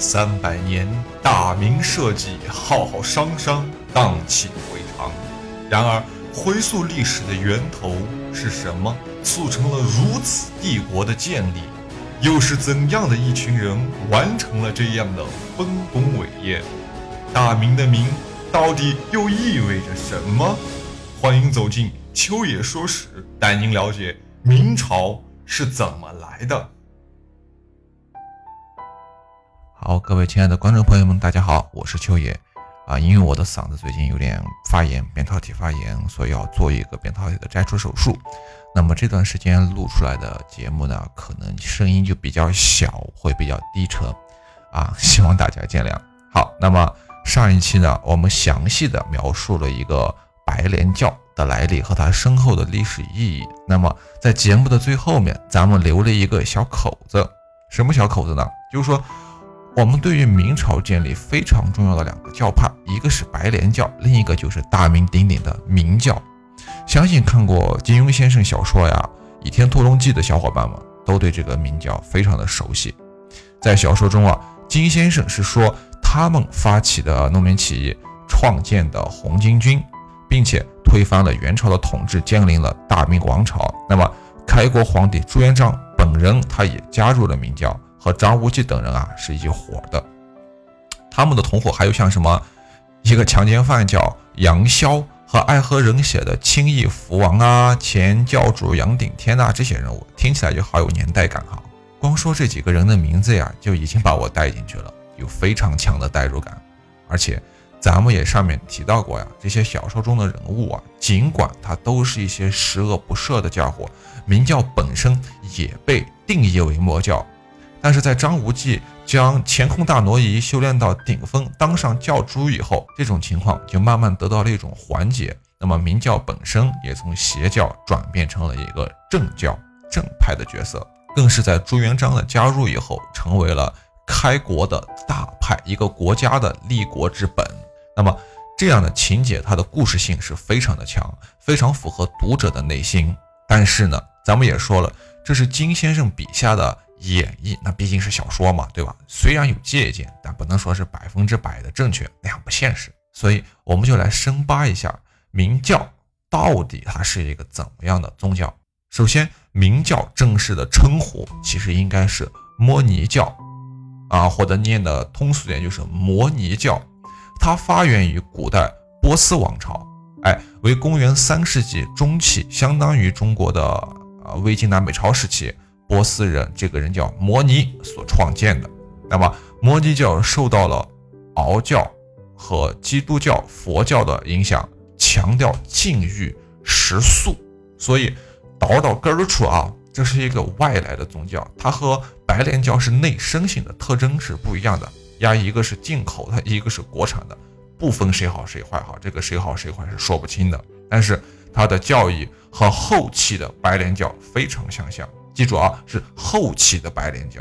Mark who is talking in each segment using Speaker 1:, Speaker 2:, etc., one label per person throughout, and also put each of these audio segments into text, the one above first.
Speaker 1: 三百年，大明社稷浩浩汤汤，荡气回肠。然而，回溯历史的源头是什么，促成了如此帝国的建立？又是怎样的一群人完成了这样的丰功伟业？大明的“明”到底又意味着什么？欢迎走进秋野说史，带您了解明朝是怎么来的。
Speaker 2: 好，各位亲爱的观众朋友们，大家好，我是秋野啊。因为我的嗓子最近有点发炎，扁桃体发炎，所以要做一个扁桃体的摘除手术。那么这段时间录出来的节目呢，可能声音就比较小，会比较低沉啊，希望大家见谅。好，那么上一期呢，我们详细的描述了一个白莲教的来历和它深厚的历史意义。那么在节目的最后面，咱们留了一个小口子，什么小口子呢？就是说。我们对于明朝建立非常重要的两个教派，一个是白莲教，另一个就是大名鼎鼎的明教。相信看过金庸先生小说呀《倚天屠龙记》的小伙伴们，都对这个明教非常的熟悉。在小说中啊，金先生是说他们发起的农民起义，创建的红巾军，并且推翻了元朝的统治，建立了大明王朝。那么开国皇帝朱元璋本人，他也加入了明教。和张无忌等人啊是一伙的，他们的同伙还有像什么一个强奸犯叫杨逍和爱喝人血的青翼福王啊，前教主杨顶天啊，这些人物听起来就好有年代感哈。光说这几个人的名字呀，就已经把我带进去了，有非常强的代入感。而且咱们也上面提到过呀，这些小说中的人物啊，尽管他都是一些十恶不赦的家伙，明教本身也被定义为魔教。但是在张无忌将乾坤大挪移修炼到顶峰，当上教主以后，这种情况就慢慢得到了一种缓解。那么明教本身也从邪教转变成了一个正教正派的角色，更是在朱元璋的加入以后，成为了开国的大派，一个国家的立国之本。那么这样的情节，它的故事性是非常的强，非常符合读者的内心。但是呢，咱们也说了，这是金先生笔下的。演绎那毕竟是小说嘛，对吧？虽然有借鉴，但不能说是百分之百的正确，那样不现实。所以我们就来深扒一下明教到底它是一个怎么样的宗教。首先，明教正式的称呼其实应该是摩尼教啊，或者念的通俗点就是摩尼教。它发源于古代波斯王朝，哎，为公元三世纪中期，相当于中国的啊魏晋南北朝时期。波斯人，这个人叫摩尼所创建的。那么，摩尼教受到了敖教和基督教、佛教的影响，强调禁欲、食素。所以，倒到根儿处啊，这是一个外来的宗教，它和白莲教是内生性的特征是不一样的。呀，一个是进口的，一个是国产的，不分谁好谁坏哈，这个谁好谁坏是说不清的。但是，它的教义和后期的白莲教非常相像。记住啊，是后期的白莲教，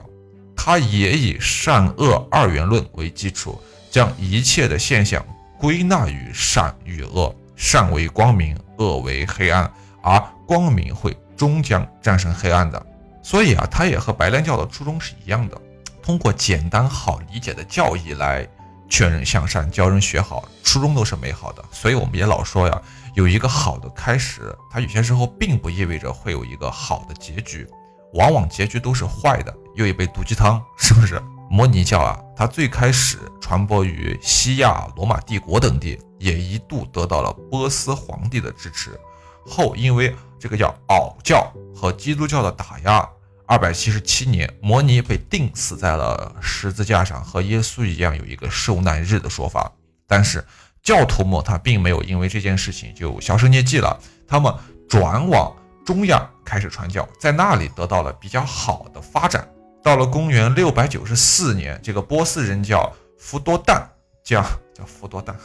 Speaker 2: 它也以善恶二元论为基础，将一切的现象归纳于善与恶，善为光明，恶为黑暗，而光明会终将战胜黑暗的。所以啊，它也和白莲教的初衷是一样的，通过简单好理解的教义来劝人向善，教人学好，初衷都是美好的。所以我们也老说呀，有一个好的开始，它有些时候并不意味着会有一个好的结局。往往结局都是坏的，又一杯毒鸡汤，是不是？摩尼教啊，它最开始传播于西亚、罗马帝国等地，也一度得到了波斯皇帝的支持。后因为这个叫袄教和基督教的打压，二百七十七年，摩尼被钉死在了十字架上，和耶稣一样有一个受难日的说法。但是教徒们他并没有因为这件事情就销声匿迹了，他们转往。中亚开始传教，在那里得到了比较好的发展。到了公元六百九十四年，这个波斯人叫福多旦，叫叫福多旦，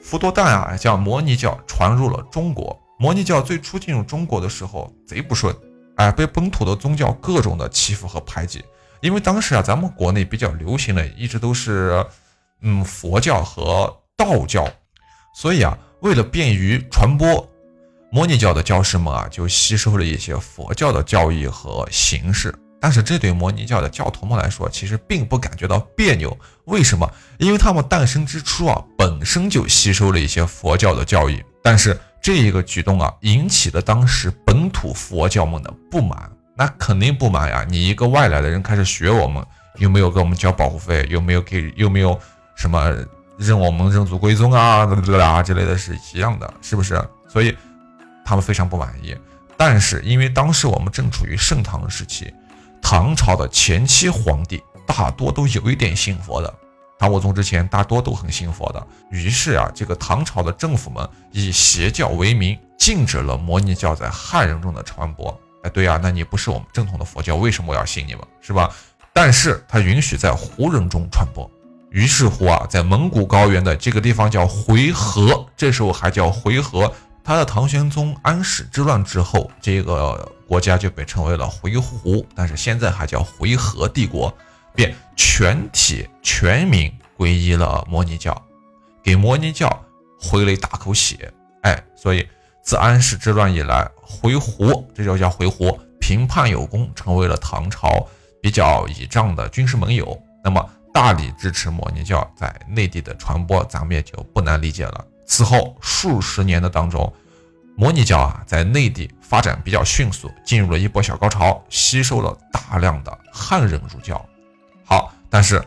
Speaker 2: 福多旦啊，叫摩尼教传入了中国。摩尼教最初进入中国的时候贼不顺，哎，被本土的宗教各种的欺负和排挤。因为当时啊，咱们国内比较流行的一直都是嗯佛教和道教，所以啊，为了便于传播。摩尼教的教师们啊，就吸收了一些佛教的教义和形式，但是这对摩尼教的教徒们来说，其实并不感觉到别扭。为什么？因为他们诞生之初啊，本身就吸收了一些佛教的教义。但是这一个举动啊，引起了当时本土佛教们的不满。那肯定不满呀！你一个外来的人开始学我们，又没有给我们交保护费，又没有给，又没有什么认我们认祖归宗啊，啦之类的是一样的，是不是？所以他们非常不满意。但是因为当时我们正处于盛唐时期。唐朝的前期皇帝大多都有一点信佛的，唐武宗之前大多都很信佛的。于是啊，这个唐朝的政府们以邪教为名，禁止了摩尼教在汉人中的传播。哎，对呀，那你不是我们正统的佛教，为什么我要信你们？是吧？但是他允许在胡人中传播。于是乎啊，在蒙古高原的这个地方叫回纥，这时候还叫回纥。他的唐玄宗安史之乱之后，这个。国家就被称为了回鹘，但是现在还叫回纥帝国，便全体全民皈依了摩尼教，给摩尼教回了一大口血。哎，所以自安史之乱以来，回鹘这就叫回鹘，平叛有功，成为了唐朝比较倚仗的军事盟友。那么大力支持摩尼教在内地的传播，咱们也就不难理解了。此后数十年的当中。摩尼教啊，在内地发展比较迅速，进入了一波小高潮，吸收了大量的汉人入教。好，但是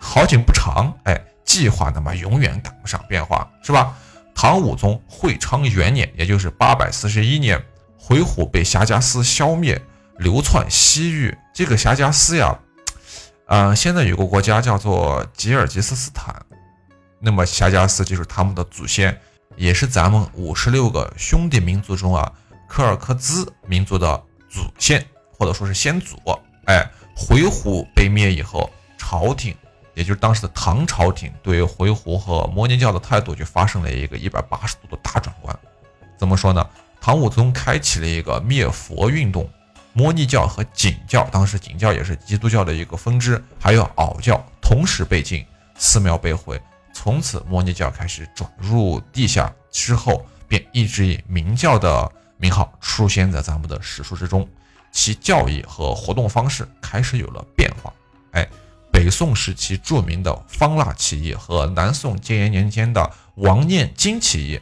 Speaker 2: 好景不长，哎，计划那么永远赶不上变化，是吧？唐武宗会昌元年，也就是八百四十一年，回鹘被夏家司消灭，流窜西域。这个夏家司呀，呃，现在有个国家叫做吉尔吉斯斯坦，那么夏家司就是他们的祖先。也是咱们五十六个兄弟民族中啊，柯尔克孜民族的祖先，或者说是先祖。哎，回鹘被灭以后，朝廷，也就是当时的唐朝廷，对回鹘和摩尼教的态度就发生了一个一百八十度的大转弯。怎么说呢？唐武宗开启了一个灭佛运动，摩尼教和景教，当时景教也是基督教的一个分支，还有袄教同时被禁，寺庙被毁。从此，摩尼教开始转入地下，之后便一直以明教的名号出现在咱们的史书之中，其教义和活动方式开始有了变化。哎，北宋时期著名的方腊起义和南宋建炎年间的王念金起义，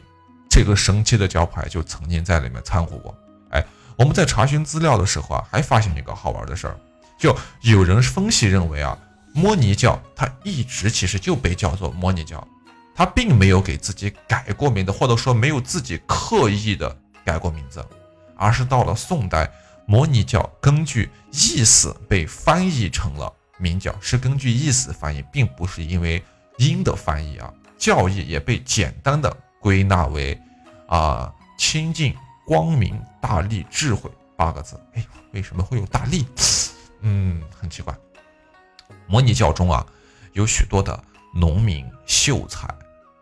Speaker 2: 这个神奇的教派就曾经在里面掺和过。哎，我们在查询资料的时候啊，还发现一个好玩的事儿，就有人分析认为啊。摩尼教，它一直其实就被叫做摩尼教，它并没有给自己改过名字，或者说没有自己刻意的改过名字，而是到了宋代，摩尼教根据意思被翻译成了明教，是根据意思翻译，并不是因为音的翻译啊。教义也被简单的归纳为啊清净、光明、大利、智慧八个字。哎，为什么会有大利？嗯，很奇怪。模拟教中啊，有许多的农民、秀才、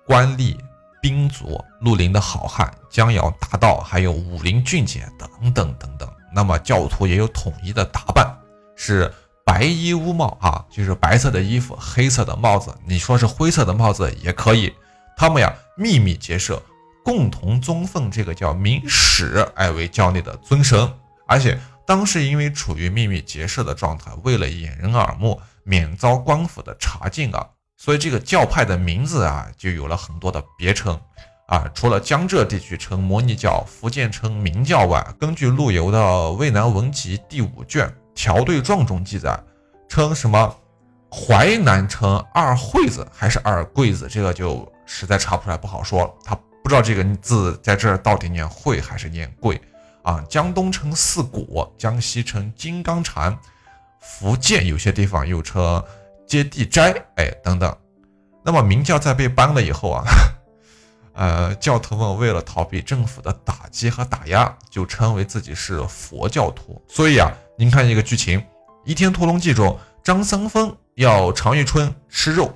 Speaker 2: 官吏、兵卒、绿林的好汉、江洋大盗，还有武林俊杰等等等等。那么教徒也有统一的打扮，是白衣乌帽啊，就是白色的衣服，黑色的帽子。你说是灰色的帽子也可以。他们呀，秘密结社，共同尊奉这个叫明史，哎为教内的尊神。而且当时因为处于秘密结社的状态，为了掩人耳目。免遭官府的查禁啊，所以这个教派的名字啊就有了很多的别称啊。除了江浙地区称摩尼教，福建称明教外，根据陆游的《渭南文集》第五卷《条对状》中记载，称什么淮南称二惠子还是二贵子，这个就实在查不出来，不好说了。他不知道这个字在这儿到底念惠还是念贵啊。江东称四果，江西称金刚禅。福建有些地方又称接地斋，哎，等等。那么明教在被搬了以后啊，呃，教徒们为了逃避政府的打击和打压，就称为自己是佛教徒。所以啊，您看一个剧情，《倚天屠龙记》中，张三丰要常遇春吃肉，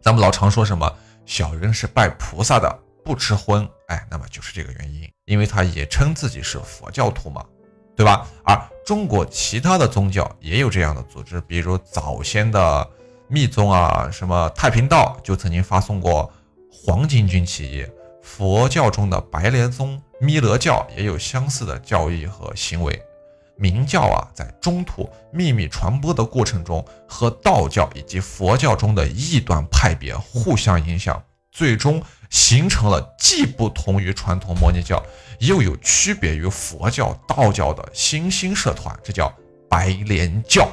Speaker 2: 咱们老常说什么小人是拜菩萨的，不吃荤，哎，那么就是这个原因，因为他也称自己是佛教徒嘛。对吧？而中国其他的宗教也有这样的组织，比如早先的密宗啊，什么太平道就曾经发送过黄巾军起义。佛教中的白莲宗、弥勒教也有相似的教义和行为。明教啊在中土秘密传播的过程中，和道教以及佛教中的异端派别互相影响，最终形成了既不同于传统摩尼教，又有区别于佛教、道教的新兴社团，这叫白莲教。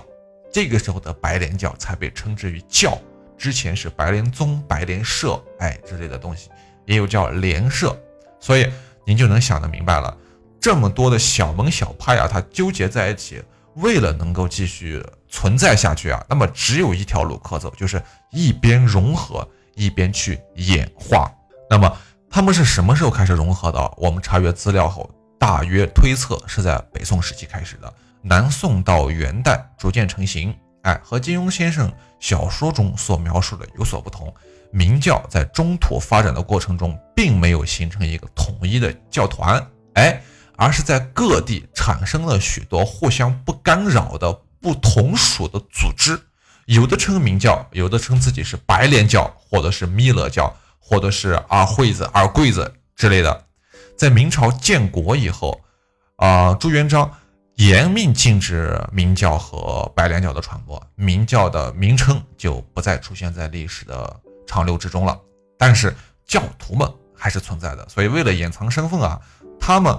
Speaker 2: 这个时候的白莲教才被称之为教，之前是白莲宗、白莲社，哎之类的东西，也有叫莲社，所以您就能想得明白了，这么多的小门小派啊，它纠结在一起，为了能够继续存在下去啊，那么只有一条路可走，就是一边融合，一边去演化。那么他们是什么时候开始融合的？我们查阅资料后，大约推测是在北宋时期开始的。南宋到元代逐渐成型，哎，和金庸先生小说中所描述的有所不同。明教在中土发展的过程中，并没有形成一个统一的教团，哎，而是在各地产生了许多互相不干扰的不同属的组织，有的称明教，有的称自己是白莲教，或者是弥勒教，或者是二惠子、二贵子之类的。在明朝建国以后，啊，朱元璋。严命禁止明教和白莲教的传播，明教的名称就不再出现在历史的长流之中了。但是教徒们还是存在的，所以为了掩藏身份啊，他们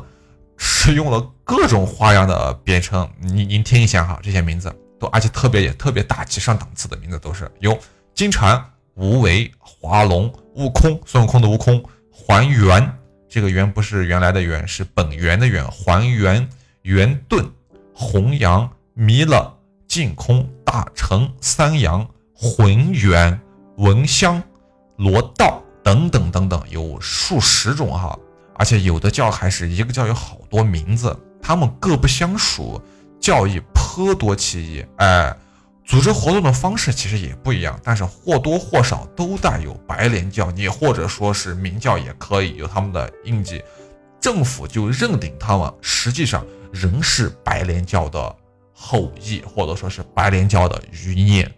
Speaker 2: 使用了各种花样的别称。您您听一下哈，这些名字都而且特别也特别大气上档次的名字，都是有金蝉、无为、华龙、悟空，孙悟空的悟空，还原，这个原不是原来的原，是本源的源，还原。圆顿、弘扬、弥勒、净空、大乘、三阳、浑元、闻香、罗道等等等等，有数十种哈，而且有的教还是一个教有好多名字，他们各不相属，教义颇多歧义。哎，组织活动的方式其实也不一样，但是或多或少都带有白莲教，你或者说是明教也可以有他们的印记，政府就认定他们实际上。仍是白莲教的后裔，或者说是白莲教的余孽，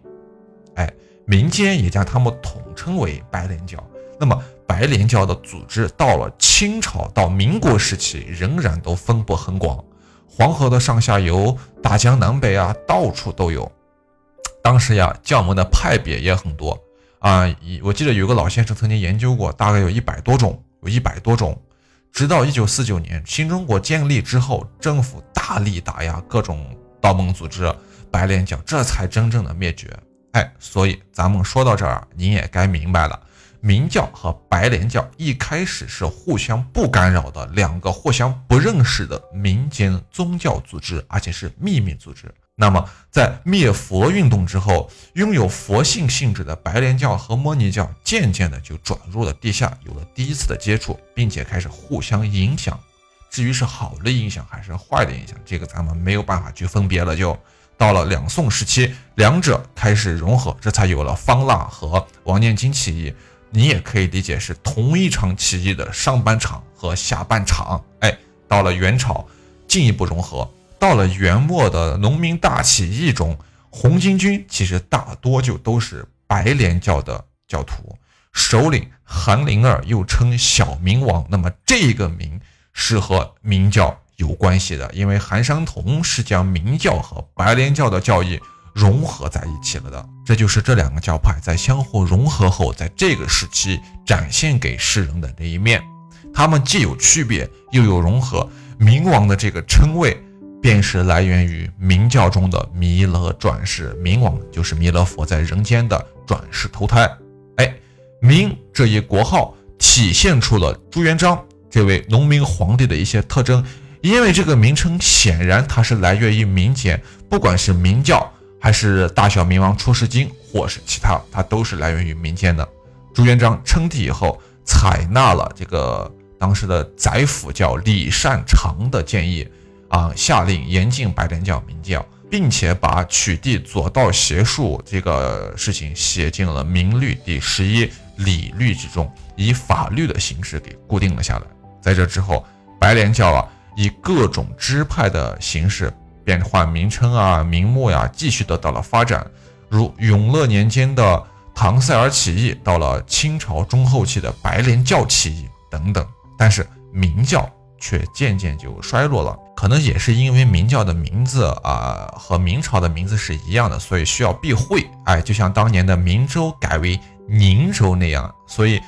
Speaker 2: 哎，民间也将他们统称为白莲教。那么，白莲教的组织到了清朝到民国时期，仍然都分布很广，黄河的上下游、大江南北啊，到处都有。当时呀，教门的派别也很多啊，我记得有个老先生曾经研究过，大概有一百多种，有一百多种。直到一九四九年新中国建立之后，政府大力打压各种道门组织，白莲教这才真正的灭绝。哎，所以咱们说到这儿，您也该明白了，明教和白莲教一开始是互相不干扰的两个互相不认识的民间宗教组织，而且是秘密组织。那么，在灭佛运动之后，拥有佛性性质的白莲教和摩尼教渐渐的就转入了地下，有了第一次的接触，并且开始互相影响。至于是好的影响还是坏的影响，这个咱们没有办法去分别了。就到了两宋时期，两者开始融合，这才有了方腊和王念经起义。你也可以理解是同一场起义的上半场和下半场。哎，到了元朝，进一步融合。到了元末的农民大起义中，红巾军其实大多就都是白莲教的教徒，首领韩林儿又称小明王。那么这个明是和明教有关系的，因为韩山童是将明教和白莲教的教义融合在一起了的。这就是这两个教派在相互融合后，在这个时期展现给世人的那一面。他们既有区别，又有融合。明王的这个称谓。便是来源于明教中的弥勒转世，明王就是弥勒佛在人间的转世投胎。哎，明这一国号体现出了朱元璋这位农民皇帝的一些特征，因为这个名称显然它是来源于民间，不管是明教还是大小明王出世经，或是其他，它都是来源于民间的。朱元璋称帝以后，采纳了这个当时的宰辅叫李善长的建议。啊！下令严禁白莲教、明教，并且把取缔左道邪术这个事情写进了《明律》第十一礼律之中，以法律的形式给固定了下来。在这之后，白莲教啊，以各种支派的形式变换名称啊、名目呀，继续得到了发展。如永乐年间的唐塞尔起义，到了清朝中后期的白莲教起义等等。但是明教却渐渐就衰落了。可能也是因为明教的名字啊和明朝的名字是一样的，所以需要避讳。哎，就像当年的明州改为宁州那样，所以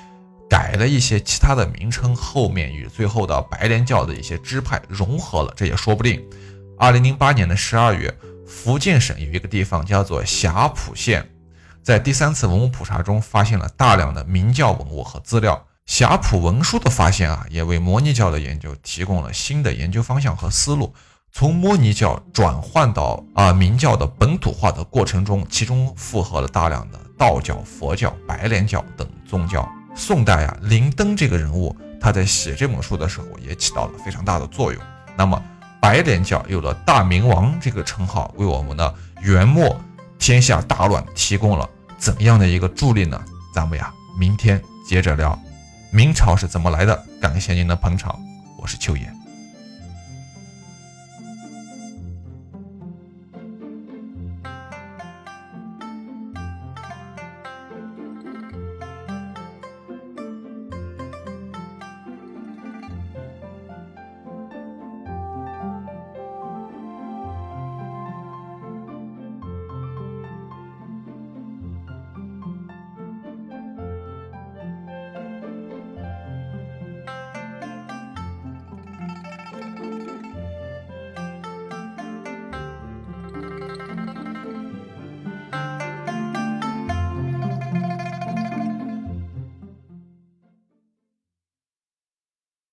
Speaker 2: 改了一些其他的名称，后面与最后的白莲教的一些支派融合了，这也说不定。二零零八年的十二月，福建省有一个地方叫做霞浦县，在第三次文物普查中发现了大量的明教文物和资料。霞浦文书的发现啊，也为摩尼教的研究提供了新的研究方向和思路。从摩尼教转换到啊明教的本土化的过程中，其中复合了大量的道教、佛教、白莲教等宗教。宋代啊，林登这个人物，他在写这本书的时候也起到了非常大的作用。那么。白莲教有了大明王这个称号，为我们的元末天下大乱提供了怎样的一个助力呢？咱们呀，明天接着聊明朝是怎么来的。感谢您的捧场，我是秋野。